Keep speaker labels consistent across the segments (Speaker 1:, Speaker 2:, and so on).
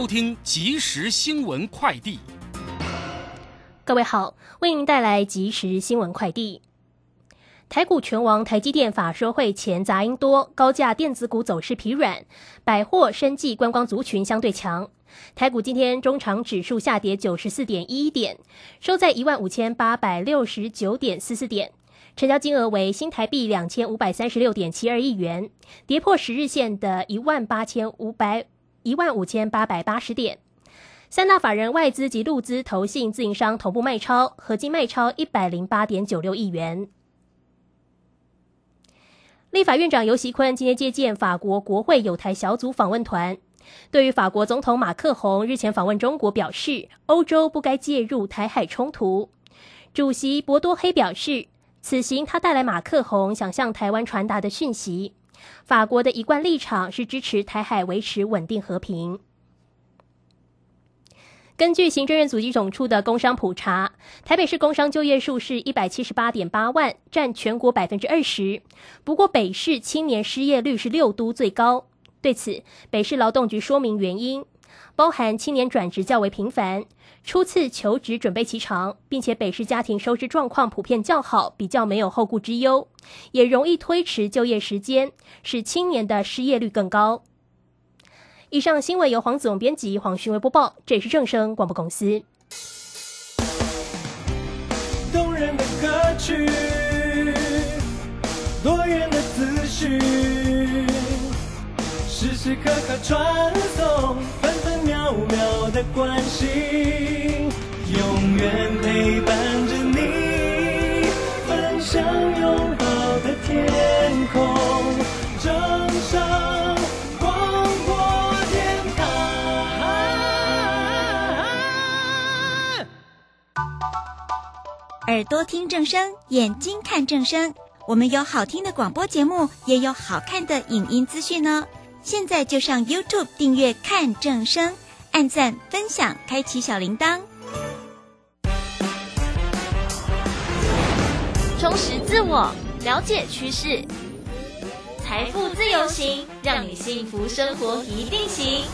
Speaker 1: 收听即时新闻快递。
Speaker 2: 各位好，为您带来即时新闻快递。台股全王台积电法说会前杂音多，高价电子股走势疲软，百货、生技、观光族群相对强。台股今天中场指数下跌九十四点一点，收在一万五千八百六十九点四四点，成交金额为新台币两千五百三十六点七二亿元，跌破十日线的一万八千五百。一万五千八百八十点，三大法人外资及陆资投信自营商同步卖超，合计卖超一百零八点九六亿元。立法院长尤锡坤今天接见法国国会有台小组访问团，对于法国总统马克宏日前访问中国表示，欧洲不该介入台海冲突。主席博多黑表示，此行他带来马克宏想向台湾传达的讯息。法国的一贯立场是支持台海维持稳定和平。根据行政院组织总处的工商普查，台北市工商就业数是一百七十八点八万，占全国百分之二十。不过，北市青年失业率是六都最高。对此，北市劳动局说明原因，包含青年转职较为频繁。初次求职准备期长，并且北市家庭收支状况普遍较好，比较没有后顾之忧，也容易推迟就业时间，使青年的失业率更高。以上新闻由黄子荣编辑，黄勋威播报，这是正声广播公司。动人的歌曲，多元的资讯，时时刻刻传送。
Speaker 3: 秒秒的关心，永远陪伴着你，分享拥抱的天空，正上广播电台。耳朵听正声，眼睛看正声，我们有好听的广播节目，也有好看的影音资讯呢。现在就上 YouTube 订阅看正声，按赞分享，开启小铃铛，
Speaker 4: 充实自我，了解趋势，财富自由行，让你幸福生活一定行。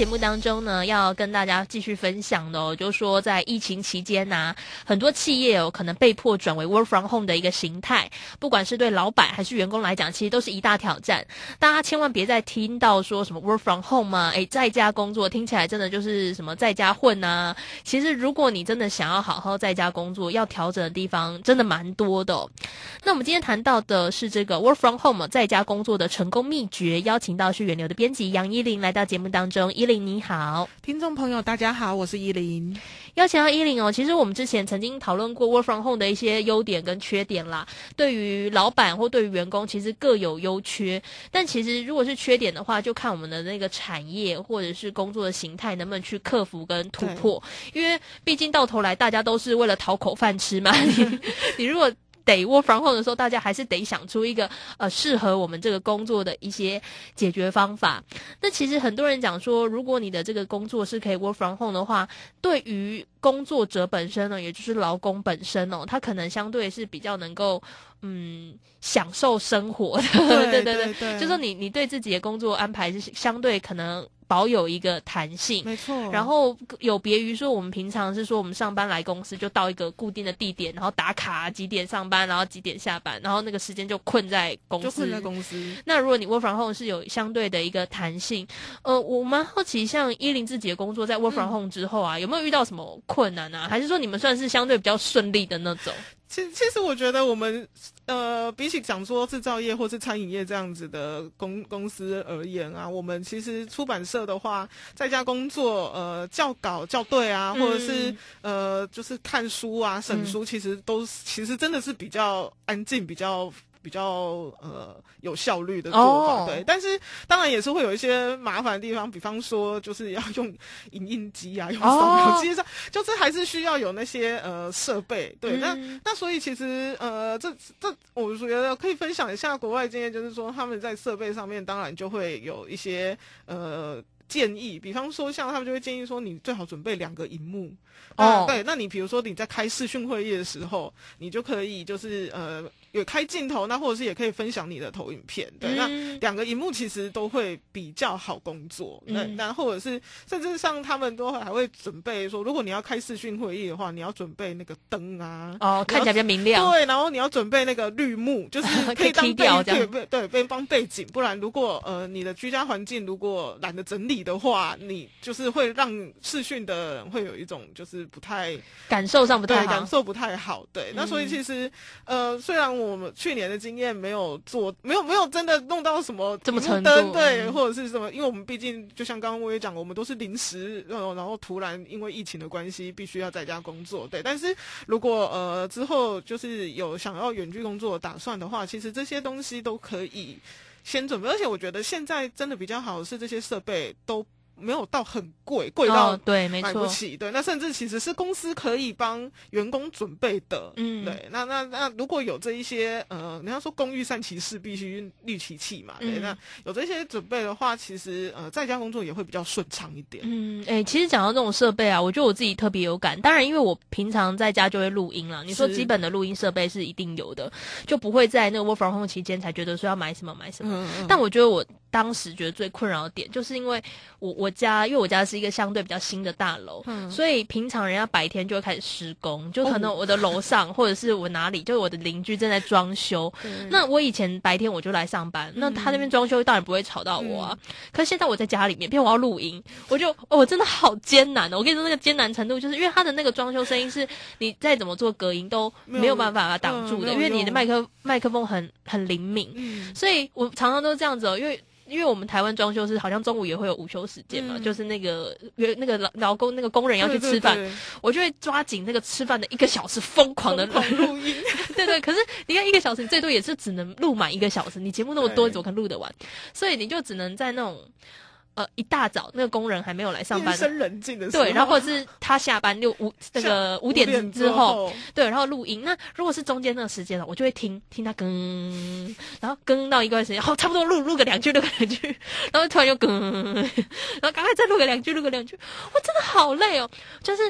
Speaker 2: 节目当中呢，要跟大家继续分享的，哦，就是说在疫情期间呐，很多企业哦可能被迫转为 work from home 的一个形态，不管是对老板还是员工来讲，其实都是一大挑战。大家千万别再听到说什么 work from home 嘛，诶，在家工作听起来真的就是什么在家混呐。其实如果你真的想要好好在家工作，要调整的地方真的蛮多的。那我们今天谈到的是这个 work from home 在家工作的成功秘诀，邀请到是远流的编辑杨依林来到节目当中，依。你好，
Speaker 5: 听众朋友，大家好，我是依林。
Speaker 2: 邀请到依林哦，其实我们之前曾经讨论过 work from home 的一些优点跟缺点啦。对于老板或对于员工，其实各有优缺。但其实如果是缺点的话，就看我们的那个产业或者是工作的形态能不能去克服跟突破。因为毕竟到头来，大家都是为了讨口饭吃嘛。你 你如果。得 work from home 的时候，大家还是得想出一个呃适合我们这个工作的一些解决方法。那其实很多人讲说，如果你的这个工作是可以 work from home 的话，对于工作者本身呢，也就是劳工本身哦，他可能相对是比较能够嗯享受生活的。
Speaker 5: 对 对对，
Speaker 2: 就说你你对自己的工作安排是相对可能。保有一个弹性，
Speaker 5: 没错。
Speaker 2: 然后有别于说，我们平常是说，我们上班来公司就到一个固定的地点，然后打卡几点上班，然后几点下班，然后那个时间就困在公司。
Speaker 5: 就困在公司。
Speaker 2: 那如果你 work from home 是有相对的一个弹性，呃，我蛮好奇，像依林自己的工作在 work from home 之后啊，有没有遇到什么困难啊？还是说你们算是相对比较顺利的那种？
Speaker 5: 其其实我觉得我们呃，比起讲说制造业或是餐饮业这样子的公公司而言啊，我们其实出版社的话，在家工作呃，校稿校对啊，或者是呃，就是看书啊、审书，其实都其实真的是比较安静，比较。比较呃有效率的做法，对，但是当然也是会有一些麻烦的地方，比方说就是要用影印机啊，用扫描机上，就是还是需要有那些呃设备，对，那那所以其实呃这这我觉得可以分享一下国外经验，就是说他们在设备上面当然就会有一些呃。建议，比方说像他们就会建议说，你最好准备两个荧幕。
Speaker 2: 哦
Speaker 5: 哦，对，那你比如说你在开视讯会议的时候，你就可以就是呃有开镜头，那或者是也可以分享你的投影片。对，那
Speaker 2: 嗯
Speaker 5: 两个荧幕其实都会比较好工作。那，
Speaker 2: 嗯
Speaker 5: 那或者是甚至像他们都还会准备说，如果你要开视讯会议的话，你要准备那个灯啊。
Speaker 2: 哦，看起来比较明亮。
Speaker 5: 对，然后你要准备那个绿幕，就是
Speaker 2: 可以
Speaker 5: 当背对对对，被帮背景。不然，如果呃你的居家环境如果懒得整理的话，你就是会让视讯的人会有一种就是不太
Speaker 2: 感受上不太好。
Speaker 5: 感受不太好。对，那所以
Speaker 2: 嗯
Speaker 5: 其实呃，虽然我们去年的经验没有做，没有没有真的弄到什么
Speaker 2: 这么程度
Speaker 5: 灯对，
Speaker 2: 嗯
Speaker 5: 或者是什么，因为我们毕竟就像刚刚我也讲，我们都是临时，然后，然后突然因为疫情的关系，必须要在家工作。对，但是如果呃之后就是有想要远距工作的打算的话，其实这些东西都可以先准备。而且我觉得现在真的比较好是这些设备都没有到很贵，贵到
Speaker 2: 哦，对，没错。
Speaker 5: 买不起，对，那甚至其实是公司可以帮员工准备的，
Speaker 2: 嗯。
Speaker 5: 对，那那那如果有这一些呃，人家说工欲善其事，必须利其器嘛，对，
Speaker 2: 嗯。
Speaker 5: 那有这些准备的话，其实呃，在家工作也会比较顺畅一点，
Speaker 2: 嗯，哎、其实讲到这种设备啊，我觉得我自己特别有感。当然，因为我平常在家就会录音了，你说基本的录音设备是一定有的，就不会在那个 work from home 期间才觉得说要买什么买什么。
Speaker 5: 嗯嗯，
Speaker 2: 但我觉得我当时觉得最困扰的点，就是因为我我我家，因为我家是一个相对比较新的大楼，
Speaker 5: 嗯
Speaker 2: 所以平常人家白天就会开始施工，就可能我的楼上、或者是我哪里，就是我的邻居正在装修。那我以前白天我就来上班，那他那边装修当然不会吵到我啊。可是现在我在家里面，变我要录音，我就哦，我真的好艰难哦。我跟你说，那个艰难程度，就是因为他的那个装修声音是你再怎么做隔音都没有办法把它挡住的，
Speaker 5: 嗯
Speaker 2: 因为你的麦克麦克风很很灵敏。
Speaker 5: 嗯
Speaker 2: 所以我常常都这样子哦，因为因为我们台湾装修是好像中午也会有午休时间嘛，
Speaker 5: 嗯
Speaker 2: 就是那个约那个劳劳工那个工人要去吃饭，
Speaker 5: 对对
Speaker 2: 我就会抓紧那个吃饭的一个小时，疯狂的
Speaker 5: 录音，
Speaker 2: 对对，可是你看一个小时，你最多也是只能录满一个小时。你节目那么多，你怎么可能录得完？所以你就只能在那种呃一大早那个工人还没有来上班的，
Speaker 5: 夜深人静的时候，
Speaker 2: 对，然后或者是他下班六五那个五点之
Speaker 5: 之
Speaker 2: 后，，对，然后录音。那如果是中间那个时间呢，我就会听听他更，然后更到一段时间，好，差不多录录个两句，录个两句，然后突然又更，然后赶快再录个两句，录个两句，我真的好累哦，就是。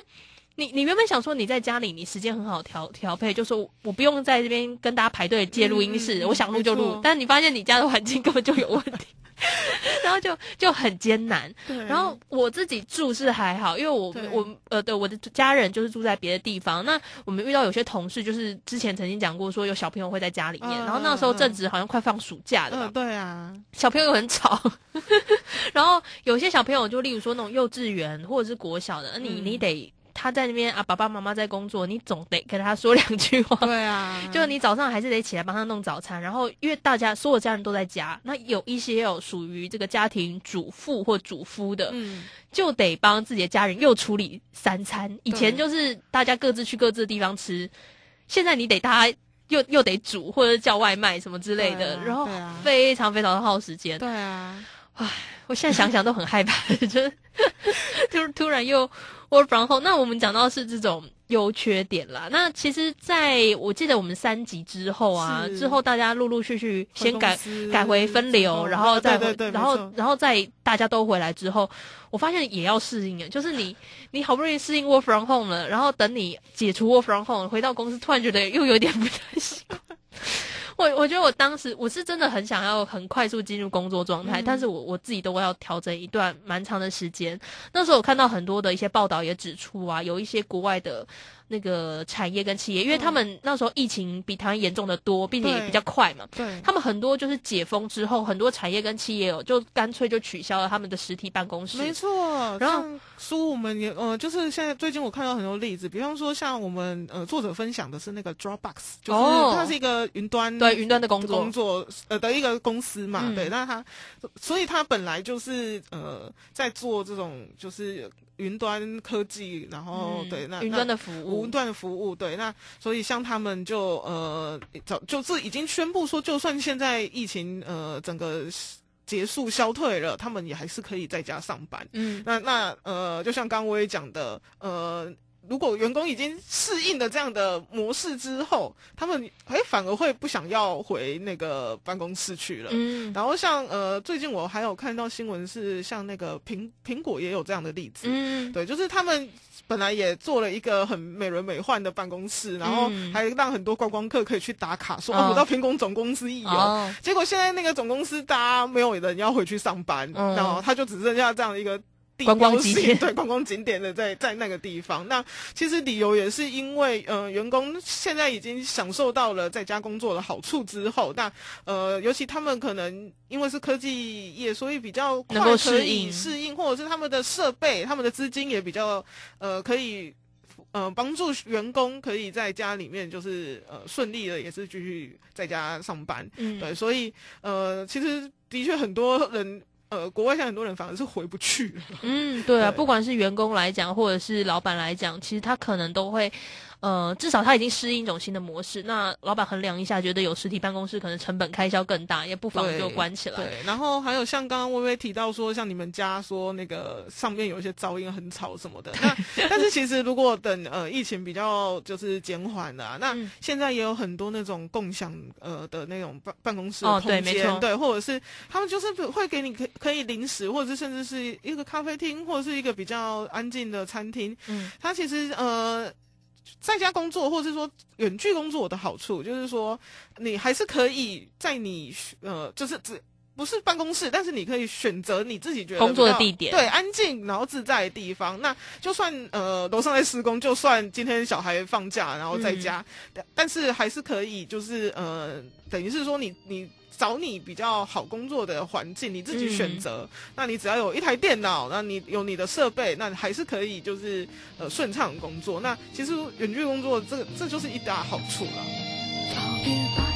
Speaker 2: 你你原本想说你在家里，你时间很好调调配，就说我不用在这边跟大家排队借录音室，我想录就录。但你发现你家的环境根本就有问题，然后就就很艰难。
Speaker 5: 对，
Speaker 2: 然后我自己住是还好，因为我我呃对我的家人就是住在别的地方。那我们遇到有些同事，就是之前曾经讲过说有小朋友会在家里面，
Speaker 5: 嗯
Speaker 2: 然后那时候
Speaker 5: 嗯
Speaker 2: 正值好像快放暑假了
Speaker 5: 嗯，
Speaker 2: 嘛，
Speaker 5: 对啊，
Speaker 2: 小朋友又很吵，然后有些小朋友就例如说那种幼稚园或者是国小的，你
Speaker 5: 嗯。
Speaker 2: 你得他在那边啊，爸爸妈妈在工作，你总得跟他说两句话。
Speaker 5: 对啊，
Speaker 2: 就你早上还是得起来帮他弄早餐，然后因为大家所有家人都在家，那有一些有属于这个家庭主妇或主夫的，
Speaker 5: 嗯，
Speaker 2: 就得帮自己的家人又处理三餐。以前就是大家各自去各自的地方吃，现在你得大家又又得煮或者叫外卖什么之类的，
Speaker 5: 啊
Speaker 2: 然后非常非常的耗时间。
Speaker 5: 对啊，唉
Speaker 2: 我现在想想都很害怕，就是 就是突然又 work from home。那我们讲到是这种优缺点啦。那其实在我记得我们三集之后啊，之后大家陆陆续续先改改回分流，然后再然后然后再大家都回来之后，我发现也要适应啊，就是你你好不容易适应 work from home 了，然后等你解除 work from home 回到公司，突然觉得又有点不太习惯。我我觉得我当时我是真的很想要很快速进入工作状态，
Speaker 5: 嗯
Speaker 2: 但是我我自己都要调整一段蛮长的时间。那时候我看到很多的一些报道也指出啊，有一些国外的那个产业跟企业，因为他们那时候疫情比台湾严重的多，并且也比较快嘛，
Speaker 5: 对，
Speaker 2: 他们很多就是解封之后，很多产业跟企业哦，就干脆就取消了他们的实体办公室。
Speaker 5: 没错，
Speaker 2: 然后
Speaker 5: 像书我们也呃，就是现在最近我看到很多例子，比方说像我们呃作者分享的是那个 Dropbox，就是
Speaker 2: 哦。
Speaker 5: 它是一个云端
Speaker 2: 对云端的工作。
Speaker 5: 工作呃的一个公司嘛，
Speaker 2: 嗯。
Speaker 5: 对，那它所以它本来就是呃在做这种就是云端科技，然后、
Speaker 2: 嗯
Speaker 5: 对那
Speaker 2: 云端的服务
Speaker 5: 云，端的服务，对，那所以像他们就呃早就是已经宣布说，就算现在疫情呃整个结束消退了，他们也还是可以在家上班。
Speaker 2: 嗯，
Speaker 5: 那那呃，就像刚刚我也讲的，呃，如果员工已经适应了这样的模式之后，他们哎反而会不想要回那个办公室去了。
Speaker 2: 嗯。
Speaker 5: 然后像呃，最近我还有看到新闻是像那个苹苹果也有这样的例子，
Speaker 2: 嗯，
Speaker 5: 对，就是他们本来也做了一个很美轮美奂的办公室，然后
Speaker 2: 嗯。
Speaker 5: 还让很多观光客可以去打卡，说、
Speaker 2: 哦
Speaker 5: 哦、我到苹果总公司一游。
Speaker 2: 哦，
Speaker 5: 结果现在那个总公司大家没有人要回去上班，
Speaker 2: 嗯。
Speaker 5: 然后他就只剩下这样一个地
Speaker 2: 观光景点
Speaker 5: 对观光景点的在在那个地方。那其实理由也是因为呃员工现在已经享受到了在家工作的好处之后，那呃尤其他们可能因为是科技业，所以比较快
Speaker 2: 能够
Speaker 5: 可
Speaker 2: 适
Speaker 5: 以
Speaker 2: 应
Speaker 5: 适应，或者是他们的设备、他们的资金也比较呃可以。呃，帮助员工可以在家里面就是呃顺利的，也是继续在家上班。
Speaker 2: 嗯，
Speaker 5: 对，所以呃，其实的确很多人，呃，国外现在很多人反而是回不去了。
Speaker 2: 嗯，对啊，
Speaker 5: 对
Speaker 2: 不管是员工来讲，或者是老板来讲，其实他可能都会，呃，至少他已经适应一种新的模式。那老板衡量一下，觉得有实体办公室可能成本开销更大，也不妨就关起来。
Speaker 5: 对，然后还有像刚刚微微提到说，像你们家说那个上面有一些噪音很吵什么的，那但是其实如果等呃疫情比较就是减缓了啊、那
Speaker 2: 嗯
Speaker 5: 现在也有很多那种共享呃的那种办办公室
Speaker 2: 哦
Speaker 5: 空间，
Speaker 2: 对没错
Speaker 5: 对，或者是他们就是会给你可可以临时，或者是甚至是一个咖啡厅，或者是一个比较安静的餐厅，
Speaker 2: 嗯
Speaker 5: 它其实呃，在家工作或者是说远距工作的好处，就是说你还是可以在你呃，就是只不是办公室，但是你可以选择你自己觉得
Speaker 2: 工作的地点
Speaker 5: 对，安静然后自在的地方。那就算呃楼上在施工，就算今天小孩放假然后在家，但但是还是可以，就是呃，等于是说你你。找你比较好工作的环境，你自己选择。那你只要有一台电脑，那你有你的设备，那还是可以就是呃顺畅工作。那其实远距工作这个这就是一大好处了。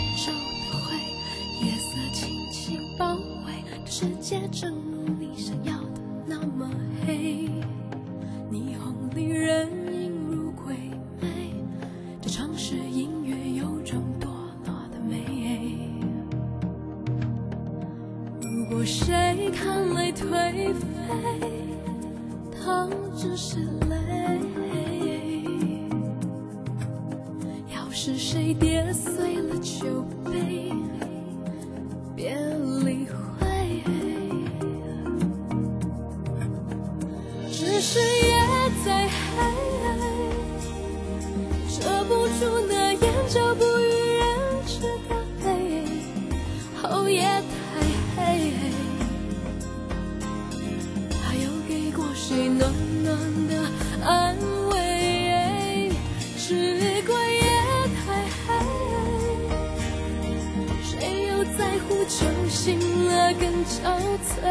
Speaker 6: 憔悴？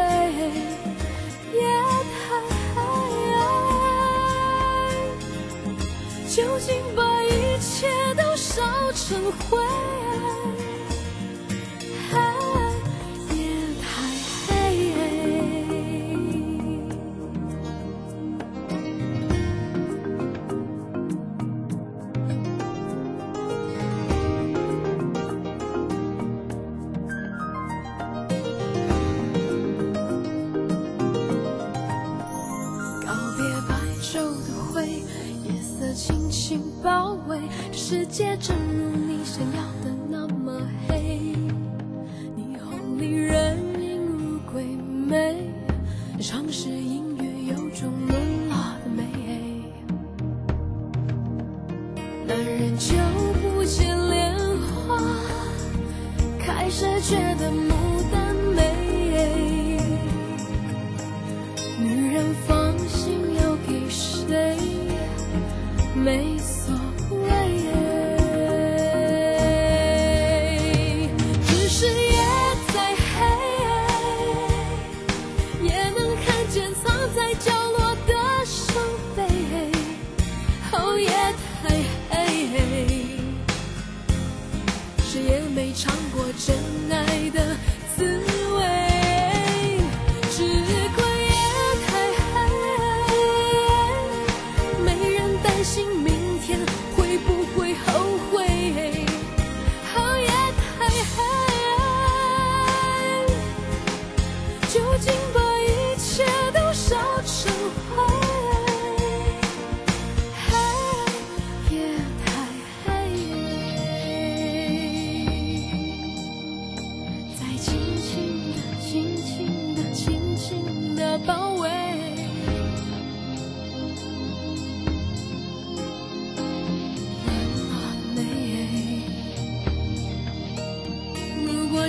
Speaker 6: 夜太黑，究竟把一切都烧成灰？紧紧包围，这世界正如你想要。没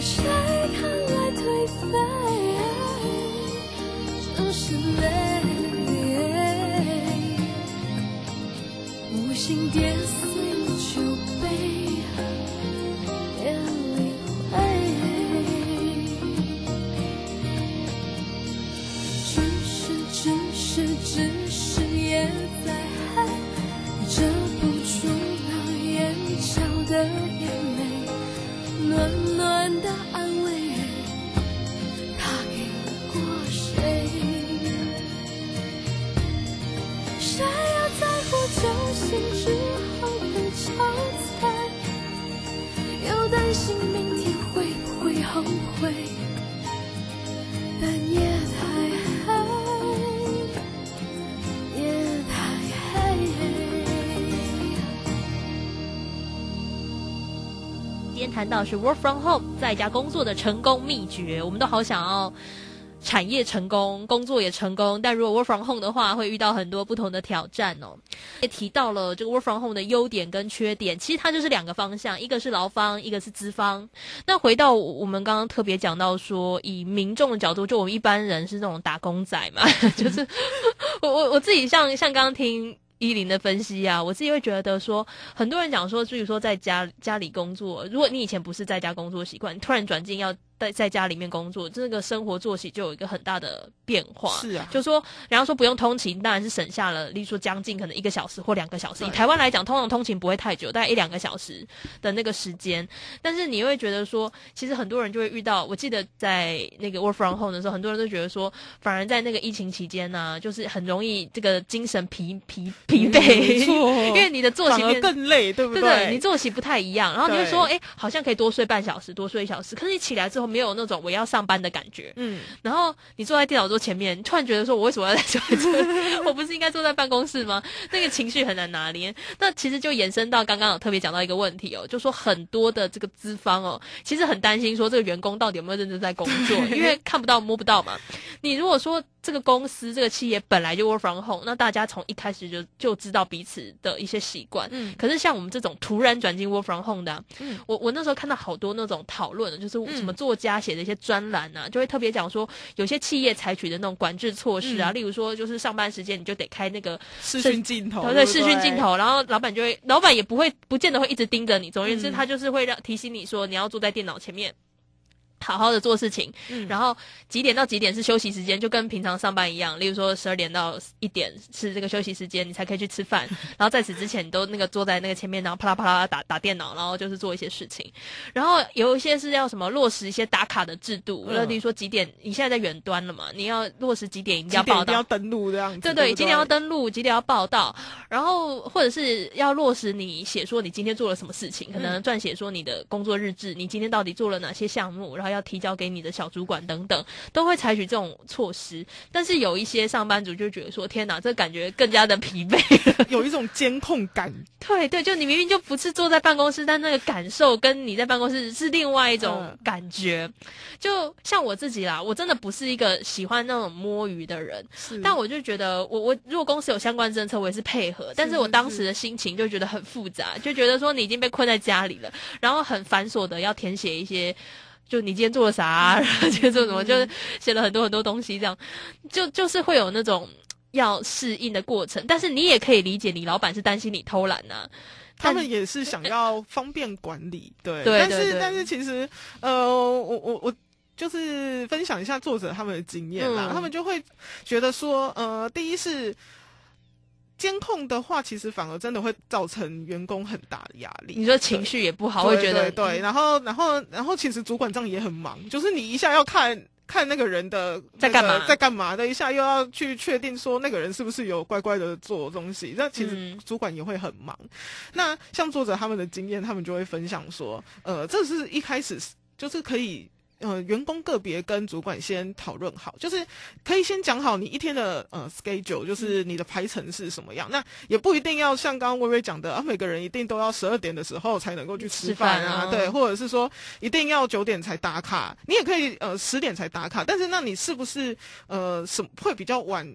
Speaker 6: 谁看来颓废，就是累，无心跌
Speaker 2: 到是 work from home 在家工作的成功秘诀，我们都好想要产业成功，工作也成功，但如果 work from home 的话，会遇到很多不同的挑战哦。也提到了这个 work from home 的优点跟缺点，其实它就是两个方向，一个是劳方，一个是资方。那回到我们刚刚特别讲到说，以民众的角度，就我们一般人是那种打工仔嘛，就是 我我我自己像像刚刚听。依林的分析啊，我自己会觉得说，很多人讲说，至于说在家家里工作，如果你以前不是在家工作习惯，突然转进要在在家里面工作，这个生活作息就有一个很大的变化。
Speaker 5: 是啊，
Speaker 2: 就说，然后说不用通勤，当然是省下了，例如说将近可能一个小时或两个小时。以台湾来讲，通常通勤不会太久，大概一两个小时的那个时间。但是你会觉得说，其实很多人就会遇到，我记得在那个 work from home 的时候，很多人都觉得说，反而在那个疫情期间呢、就是很容易这个精神疲疲疲惫，
Speaker 5: 没错
Speaker 2: 因为你的作息变
Speaker 5: 更累，对不
Speaker 2: 对
Speaker 5: 对？
Speaker 2: 对，你作息不太一样，然后你会说，哎，好像可以多睡半小时，多睡一小时，可是你起来之后没有那种我要上班的感觉，
Speaker 5: 嗯，
Speaker 2: 然后你坐在电脑桌前面，突然觉得说，我为什么要在坐在这？我不是应该坐在办公室吗？那个情绪很难拿捏。那其实就延伸到刚刚有特别讲到一个问题哦，就说很多的这个资方哦，其实很担心说这个员工到底有没有认真在工作，因为看不到摸不到嘛。你如果说这个公司这个企业本来就 work from home，那大家从一开始就就知道彼此的一些习惯。
Speaker 5: 嗯
Speaker 2: 可是像我们这种突然转进 work from home 的啊、
Speaker 5: 嗯
Speaker 2: 我我那时候看到好多那种讨论，就是什么作家写的一些专栏啊，就会特别讲说，有些企业采取的那种管制措施啊，
Speaker 5: 嗯
Speaker 2: 例如说就是上班时间你就得开那个
Speaker 5: 视讯镜头，
Speaker 2: 对视讯镜，头，然后老板就会，老板也不会，不见得会一直盯着你。总而言之，
Speaker 5: 嗯
Speaker 2: 他就是会让提醒你说，你要坐在电脑前面。好好的做事情，
Speaker 5: 嗯
Speaker 2: 然后几点到几点是休息时间，就跟平常上班一样。例如说十二点到一点是这个休息时间，你才可以去吃饭。然后在此之前，你都那个坐在那个前面，然后啪啦啪啦打打电脑，然后就是做一些事情。然后有一些是要什么落实一些打卡的制度，
Speaker 5: 嗯
Speaker 2: 例如说几点，你现在在远端了嘛，你要落实几点一定要报道
Speaker 5: 要，登录这样子，
Speaker 2: 对
Speaker 5: 对
Speaker 2: 几点要登录，几点要报道，然后或者是要落实你写说你今天做了什么事情，可能撰写说你的工作日志，你今天到底做了哪些项目，然后要提交给你的小主管等等，都会采取这种措施。但是有一些上班族就觉得说，天哪，这感觉更加的疲惫。
Speaker 5: 有一种监控感，
Speaker 2: 对对，就你明明就不是坐在办公室，但那个感受跟你在办公室是另外一种
Speaker 5: 嗯
Speaker 2: 感觉。就像我自己啦，我真的不是一个喜欢那种摸鱼的人，
Speaker 5: 是
Speaker 2: 但我就觉得我，我如果公司有相关政策，我也是配合。但是我当时的心情就觉得很复杂，就觉得说你已经被困在家里了，然后很繁琐的要填写一些。就你今天做了啥、啊，然后今天做什么，就是写了很多很多东西，这样。就就是会有那种要适应的过程。但是你也可以理解，你老板是担心你偷懒呐、但
Speaker 5: 他们也是想要方便管理，对，
Speaker 2: 对对对
Speaker 5: 但是但是其实，呃，我我我就是分享一下作者他们的经验啦，
Speaker 2: 嗯。
Speaker 5: 他们就会觉得说，呃，第一是。监控的话，其实反而真的会造成员工很大的压力。
Speaker 2: 你说情绪也不好，
Speaker 5: 对
Speaker 2: 会觉得
Speaker 5: 对对，然后然后然后其实主管这样也很忙，就是你一下要看看那个人的
Speaker 2: 在干嘛
Speaker 5: 在干嘛的，一下又要去确定说那个人是不是有乖乖的做东西，那其实
Speaker 2: 嗯
Speaker 5: 主管也会很忙。那像作者他们的经验，他们就会分享说，呃，这是一开始就是可以。呃，员工个别跟主管先讨论好，就是可以先讲好你一天的呃 schedule，就是你的排程是什么样。那也不一定要像刚刚微微讲的啊，每个人一定都要十二点的时候才能够去吃饭啊，对，或者是说一定要九点才打卡，你也可以呃十点才打卡，但是那你是不是呃什会比较晚？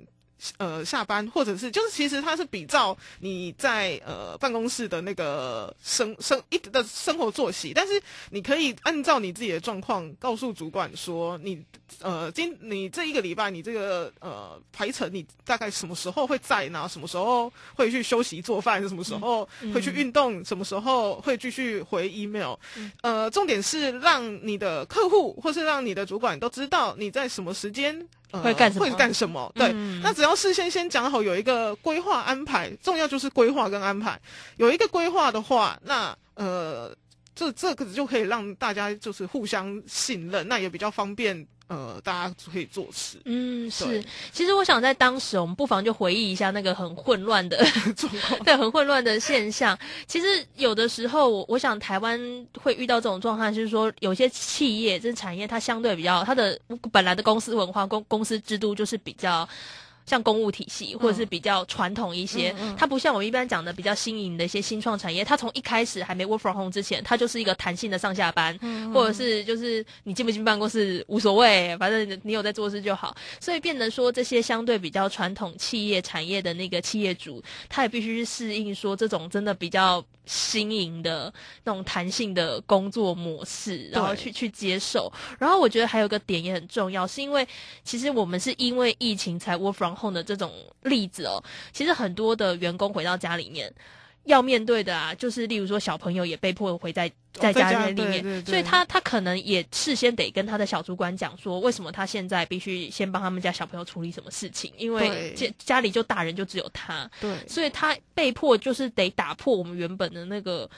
Speaker 5: 呃下班，或者是就是其实它是比照你在呃办公室的那个生生一的生活作息，但是你可以按照你自己的状况告诉主管说你呃今你这一个礼拜你这个呃排程你大概什么时候会在呢？什么时候会去休息做饭？什么时候会去运动？什么时候会继续回 email？、呃，重点是让你的客户或是让你的主管都知道你在什么时间。呃
Speaker 2: 会干什么
Speaker 5: 会干什么？对，
Speaker 2: 嗯
Speaker 5: 那只要事先先讲好，有一个规划安排，重要就是规划跟安排。有一个规划的话，那呃，这这个就可以让大家就是互相信任，那也比较方便呃，大家可以做事
Speaker 2: 嗯，是。其实我想在当时，我们不妨就回忆一下那个很混乱的
Speaker 5: 状况。
Speaker 2: 对，很混乱的现象。其实有的时候，我我想台湾会遇到这种状况，就是说有些企业、这产业它相对比较，它的本来的公司文化、公公司制度就是比较。像公务体系，或者是比较传统一些，它不像我们一般讲的比较新颖的一些新创产业，它从一开始还没 work from home 之前，它就是一个弹性的上下班，
Speaker 5: 嗯
Speaker 2: 或者是就是你进不进办公室无所谓，反正你有在做事就好。所以变得说这些相对比较传统企业产业的那个企业主，他也必须去适应说这种真的比较新颖的那种弹性的工作模式，然后去去接受。然后我觉得还有个点也很重要，是因为其实我们是因为疫情才 work from home 的这种例子哦。其实很多的员工回到家里面。要面对的啊，就是例如说小朋友也被迫回在在
Speaker 5: 在家
Speaker 2: 家里面，
Speaker 5: 对对对。
Speaker 2: 所以他他可能也事先得跟他的小主管讲说，为什么他现在必须先帮他们家小朋友处理什么事情，因为家家里就大人就只有他，
Speaker 5: 对，
Speaker 2: 所以他被迫就是得打破我们原本的那个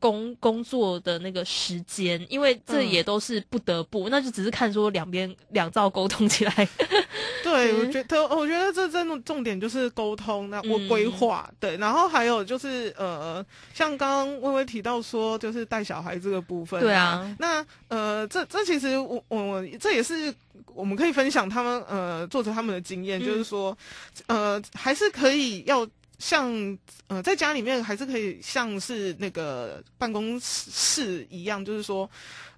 Speaker 2: 工工作的那个时间，因为这
Speaker 5: 嗯。
Speaker 2: 也都是不得不，那就只是看说两边两造沟通起来，
Speaker 5: 对，我
Speaker 2: 嗯。
Speaker 5: 觉得，我觉得这真的重点就是沟通，那我
Speaker 2: 嗯
Speaker 5: 规划，对，然后还有就是呃，像刚刚微微提到说，就是带小孩这个部分、
Speaker 2: 对啊，
Speaker 5: 那呃，这这其实我我这也是我们可以分享他们呃作者他们的经验，
Speaker 2: 嗯。
Speaker 5: 就是说，呃，还是可以要。像呃，在家里面还是可以像是那个办公室一样，就是说，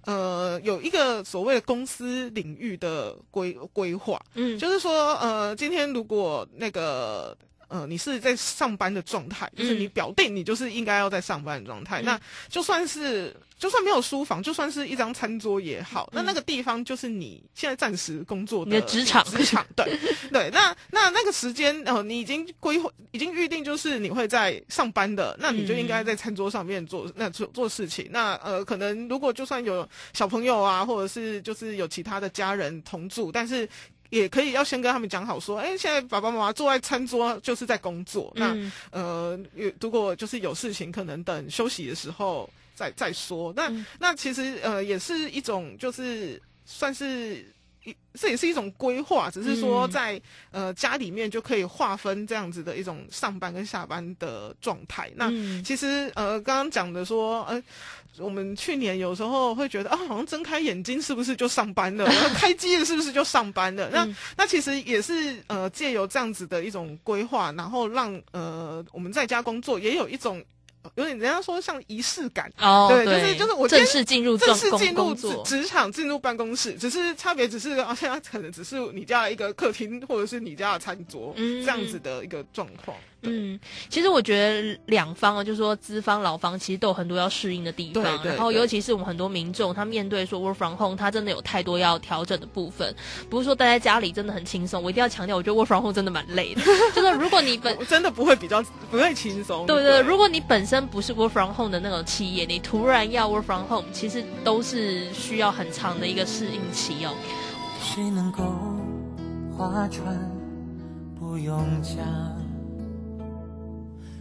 Speaker 5: 呃，有一个所谓的公司领域的规规划，
Speaker 2: 嗯，
Speaker 5: 就是说，呃，今天如果那个呃你是在上班的状态，就是你
Speaker 2: 嗯。
Speaker 5: 表定你就是应该要在上班的状态，
Speaker 2: 嗯。
Speaker 5: 那就算是就算没有书房，就算是一张餐桌也好，那那个地方就是你现在暂时工作
Speaker 2: 的职场
Speaker 5: 职场 对对，那那那个时间呃你已经规划已经预定就是你会在上班的，那你就应该在餐桌上面做那做做事情，那呃可能如果就算有小朋友啊，或者是就是有其他的家人同住，但是。也可以要先跟他们讲好，说，哎，现在爸爸妈妈坐在餐桌就是在工作，那
Speaker 2: 嗯
Speaker 5: 呃，如果就是有事情，可能等休息的时候再再说。那、
Speaker 2: 嗯
Speaker 5: 那其实呃也是一种，就是算是一，这也是一种规划，只是说
Speaker 2: 嗯
Speaker 5: 在、呃家里面就可以划分这样子的一种上班跟下班的状态。那、
Speaker 2: 嗯
Speaker 5: 其实呃，刚刚讲的说，呃，我们去年有时候会觉得啊，好像睁开眼睛是不是就上班了？然 后开机了是不是就上班了？那、
Speaker 2: 嗯
Speaker 5: 那其实也是呃，借由这样子的一种规划，然后让呃我们在家工作也有一种呃有点人家说像仪式感。
Speaker 2: 哦，
Speaker 5: 对就是就是我
Speaker 2: 正式进入
Speaker 5: 正式进入职，职场，进入办公室，只是差别只是 啊，现在可能只是你家的一个客厅，或者是你家的餐桌、
Speaker 2: 嗯
Speaker 5: 这样子的一个状况。对
Speaker 2: 嗯，其实我觉得两方啊，就是说资方、劳方，其实都有很多要适应的地方。
Speaker 5: 对对
Speaker 2: 然后尤其是我们很多民众，他面对说 work from home，他真的有太多要调整的部分。不是说待在家里真的很轻松，我一定要强调，我觉得 work from home 真的蛮累的。就是如果你本
Speaker 5: 我真的不会比较不会轻松。
Speaker 2: 对对，如果你本身不是 work from home 的那种企业，你突然要 work from home，其实都是需要很长的一个适应期哦。
Speaker 3: 谁能够划船不用桨？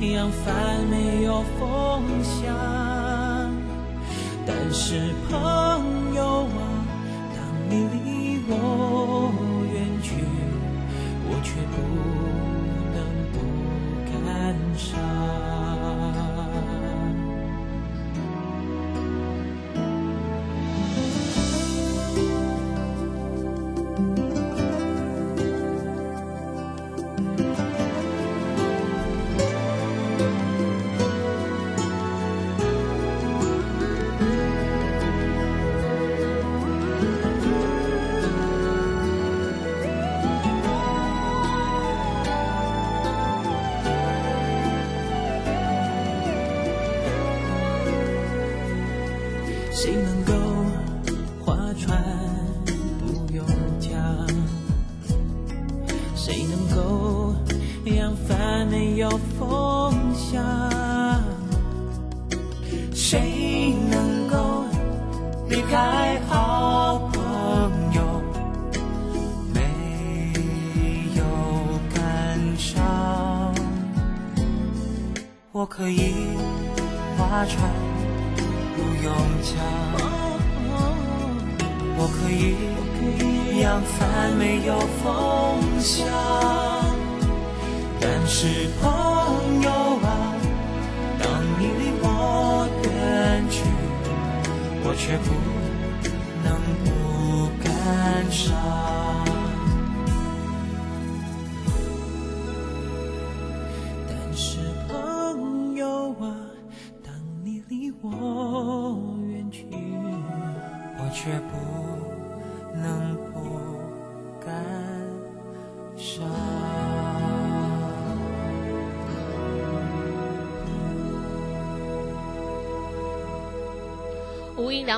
Speaker 3: 扬帆，没有风向。但是朋友啊，当你离我远去，我却不能不感伤。谁能够离开好朋友？没有感伤。我可以划船，不用桨。我可以扬帆，没有风向。但是朋友我却不能不感伤。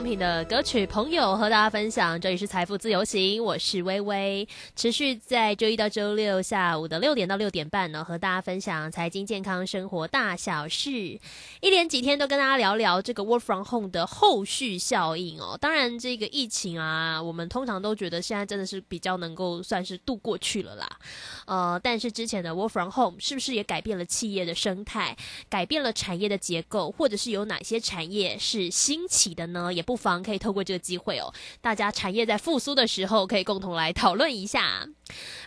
Speaker 7: 品的歌曲《朋友》和大家分享，这里是财富自由行，我是微微，持续在周一到周六下午的六点到六点半呢，和大家分享财经、健康、生活大小事。一连几天都跟大家聊聊这个 work from home 的后续效应哦。当然，这个疫情啊，我们通常都觉得现在真的是比较能够算是度过去了啦。呃，但是之前的 work from home 是不是也改变了企业的生态，改变了产业的结构，或者是有哪些产业是兴起的呢？也不妨可以透过这个机会哦，大家产业在复苏的时候，可以共同来讨论一下。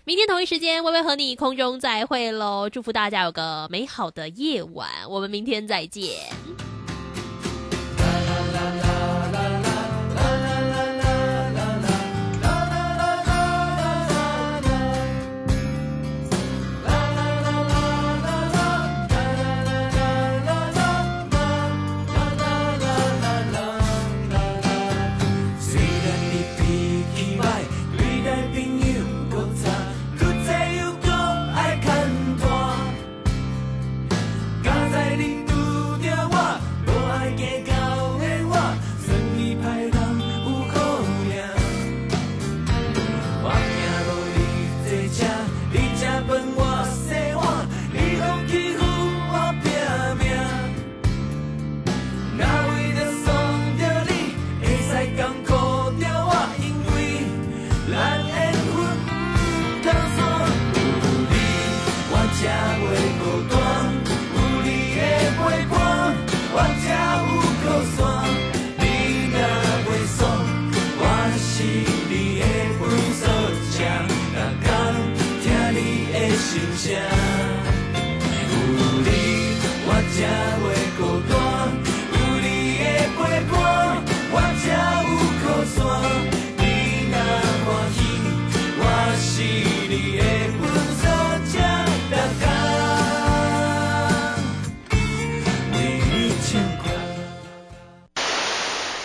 Speaker 7: 明天同一时间，微微和你空中再会喽！祝福大家有个美好的夜晚，我们明天再见。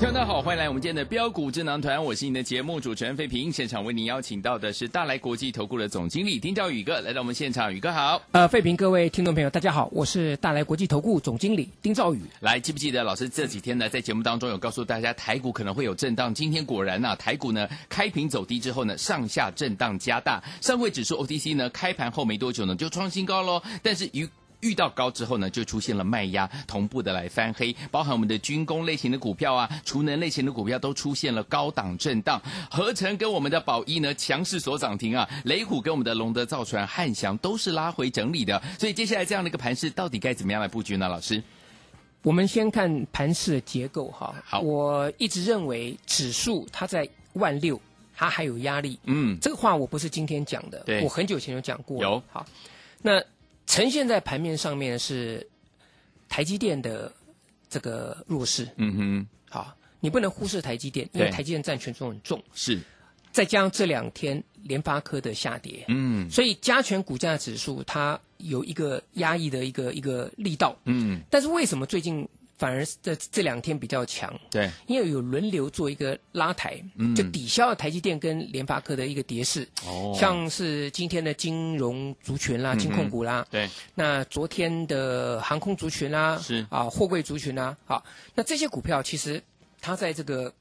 Speaker 8: 听众大家好，欢迎来我们今天的标股智囊团，我是你的节目主持人费平。现场为您邀请到的是大来国际投顾的总经理丁兆宇哥来到我们现场，宇哥好。
Speaker 9: 呃，费平，各位听众朋友，大家好，我是大来国际投顾总经理丁兆宇。
Speaker 8: 来，记不记得老师这几天呢，在节目当中有告诉大家，台股可能会有震荡。今天果然呐、台股呢开平走低之后呢，上下震荡加大。上柜指数 OTC 呢开盘后没多久呢就创新高喽，但是与遇到高之后呢，就出现了卖压，同步的来翻黑，包含我们的军工类型的股票啊，储能类型的股票都出现了高档震荡。合成跟我们的宝一呢强势所涨停啊，雷虎跟我们的龙德造船、汉翔都是拉回整理的。所以接下来这样的一个盘势，到底该怎么样来布局呢？老师，
Speaker 9: 我们先看盘势的结构哈。
Speaker 8: 好
Speaker 9: 我一直认为指数它在万六，它还有压力。
Speaker 8: 嗯，
Speaker 9: 这个话我不是今天讲的，
Speaker 8: 对
Speaker 9: 我很久前就讲过了。
Speaker 8: 有
Speaker 9: 好，那呈现在盘面上面是台积电的这个弱势。
Speaker 8: 嗯哼，
Speaker 9: 好，你不能忽视台积电，因为台积电占权重很重。
Speaker 8: 是，
Speaker 9: 再加上这两天联发科的下跌，
Speaker 8: 嗯
Speaker 9: 所以加权股价指数它有一个压抑的一个一个力道。
Speaker 8: 嗯，
Speaker 9: 但是为什么最近反而这这两天比较强？
Speaker 8: 对，
Speaker 9: 因为有轮流做一个拉抬，
Speaker 8: 嗯。
Speaker 9: 就抵消了台积电跟联发科的一个跌势。
Speaker 8: 哦。
Speaker 9: 像是今天的金融族群啦、
Speaker 8: 嗯
Speaker 9: 金控股啦，
Speaker 8: 对，
Speaker 9: 那昨天的航空族群啦，
Speaker 8: 是。
Speaker 9: 啊，货柜族群啦，好，那这些股票其实它在这个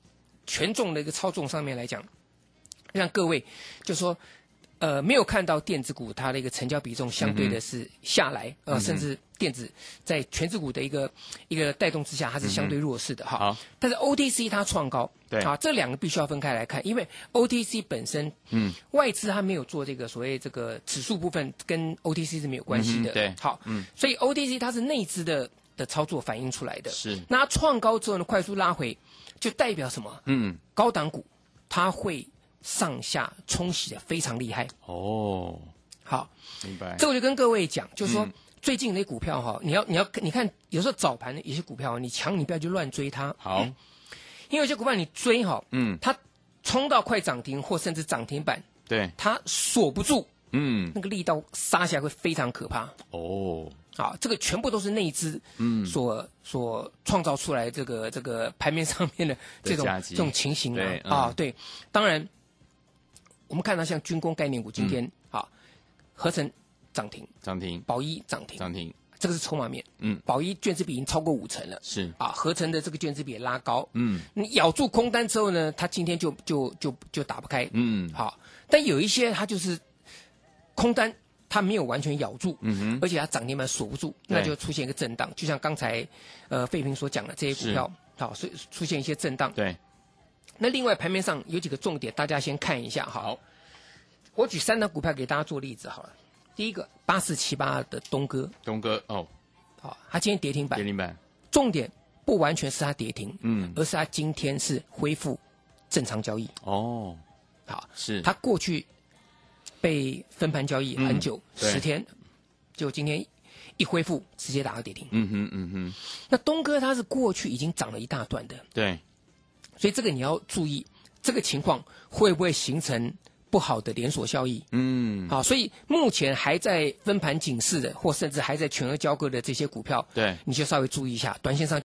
Speaker 9: 权重的一个操纵上面来讲，让各位就说。呃，没有看到电子股它的一个成交比重相对的是下来，呃，甚至电子在全指股的一个一个带动之下，它是相对弱势的哈。
Speaker 8: 好，
Speaker 9: 但是 OTC 它创高，
Speaker 8: 对
Speaker 9: 啊，这两个必须要分开来看，因为 OTC 本身，
Speaker 8: 嗯，
Speaker 9: 外资它没有做这个所谓这个指数部分，跟 OTC 是没有关系的。
Speaker 8: 嗯对
Speaker 9: 好，
Speaker 8: 嗯，
Speaker 9: 所以 OTC 它是内资的的操作反映出来的。
Speaker 8: 是
Speaker 9: 那它创高之后呢，快速拉回，就代表什么？
Speaker 8: 嗯，
Speaker 9: 高档股它会上下冲洗的非常厉害。
Speaker 8: 哦，
Speaker 9: 好，
Speaker 8: 明白。
Speaker 9: 这我就跟各位讲，就是说。
Speaker 8: 嗯。
Speaker 9: 最近那股票哈，你要你要你看，有时候早盘的一些股票，你强你不要去乱追它。
Speaker 8: 好，
Speaker 9: 因为有些股票你追哈，
Speaker 8: 嗯，
Speaker 9: 它冲到快涨停或甚至涨停板，
Speaker 8: 对，
Speaker 9: 它锁不住，
Speaker 8: 嗯，
Speaker 9: 那个力道杀起来会非常可怕。
Speaker 8: 哦，
Speaker 9: 好，这个全部都是内资
Speaker 8: 嗯。
Speaker 9: 所所创造出来这个这个盘面上面的这种这种情形啊。啊，对，当然我们看到像军工概念股今天啊，合成涨停，
Speaker 8: 涨停，
Speaker 9: 宝一涨停，
Speaker 8: 涨停，
Speaker 9: 这个是筹码面，
Speaker 8: 嗯，
Speaker 9: 宝一卷资比已经超过五成了，
Speaker 8: 是，
Speaker 9: 啊，合成的这个卷资比也拉高，
Speaker 8: 嗯。
Speaker 9: 你咬住空单之后呢，它今天就就就就打不开，
Speaker 8: 嗯，
Speaker 9: 好，但有一些它就是空单，它没有完全咬住，
Speaker 8: 嗯哼，
Speaker 9: 而且它涨停板锁不住，那就出现一个震荡，就像刚才呃费平所讲的这些股票，好，所以出现一些震荡。
Speaker 8: 对，
Speaker 9: 那另外盘面上有几个重点，大家先看一下哈。
Speaker 8: 好，
Speaker 9: 我举三档股票给大家做例子好了。第一个八四七八的东哥，
Speaker 8: 东哥哦，
Speaker 9: 好，他今天跌停板。
Speaker 8: 跌，停板，
Speaker 9: 重点不完全是它跌停，
Speaker 8: 嗯，
Speaker 9: 而是它今天是恢复正常交易。
Speaker 8: 哦，
Speaker 9: 好，
Speaker 8: 是，
Speaker 9: 它过去被分盘交易很久，十、天，就今天一恢复，直接打个跌停。
Speaker 8: 嗯哼嗯哼，
Speaker 9: 那东哥他是过去已经涨了一大段的，
Speaker 8: 对，
Speaker 9: 所以这个你要注意，这个情况会不会形成不好的连锁效益？
Speaker 8: 嗯，
Speaker 9: 好，所以目前还在分盘警示的，或甚至还在全额交割的这些股票，
Speaker 8: 对，
Speaker 9: 你就稍微注意一下，短线上